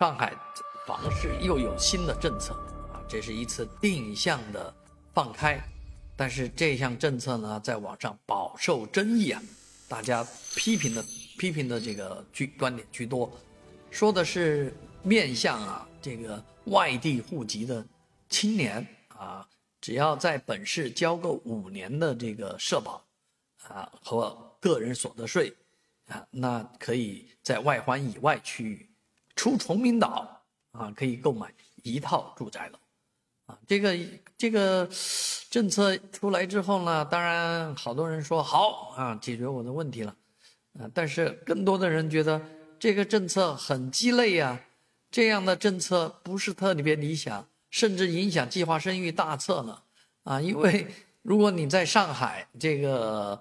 上海房市又有新的政策啊，这是一次定向的放开，但是这项政策呢，在网上饱受争议啊，大家批评的批评的这个居观点居多，说的是面向啊这个外地户籍的青年啊，只要在本市交够五年的这个社保啊和个人所得税。啊，那可以在外环以外区域，出崇明岛啊，可以购买一套住宅楼，啊，这个这个政策出来之后呢，当然好多人说好啊，解决我的问题了，啊，但是更多的人觉得这个政策很鸡肋呀，这样的政策不是特别理想，甚至影响计划生育大策呢，啊，因为如果你在上海这个。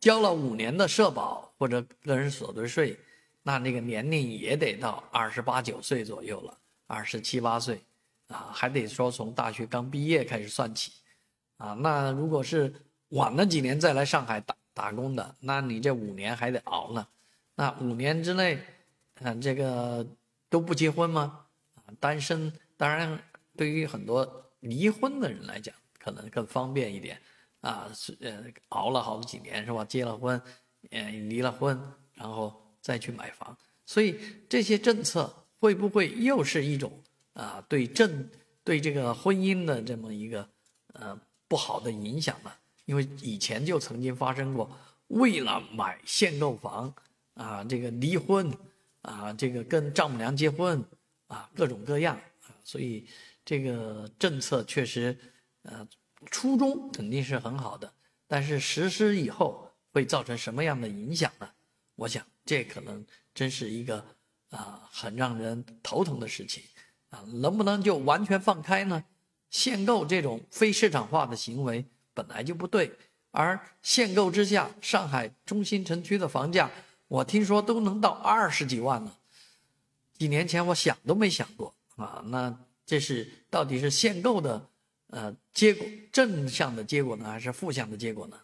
交了五年的社保或者个人所得税，那那个年龄也得到二十八九岁左右了，二十七八岁，啊，还得说从大学刚毕业开始算起，啊，那如果是晚了几年再来上海打打工的，那你这五年还得熬呢，那五年之内，啊，这个都不结婚吗？啊，单身，当然对于很多离婚的人来讲，可能更方便一点。啊，是呃，熬了好几年是吧？结了婚，嗯，离了婚，然后再去买房，所以这些政策会不会又是一种啊对政对这个婚姻的这么一个呃不好的影响呢？因为以前就曾经发生过，为了买限购房啊，这个离婚啊，这个跟丈母娘结婚啊，各种各样啊，所以这个政策确实呃。初衷肯定是很好的，但是实施以后会造成什么样的影响呢？我想这可能真是一个啊很让人头疼的事情啊！能不能就完全放开呢？限购这种非市场化的行为本来就不对，而限购之下，上海中心城区的房价，我听说都能到二十几万了。几年前我想都没想过啊！那这是到底是限购的？呃，结果正向的结果呢，还是负向的结果呢？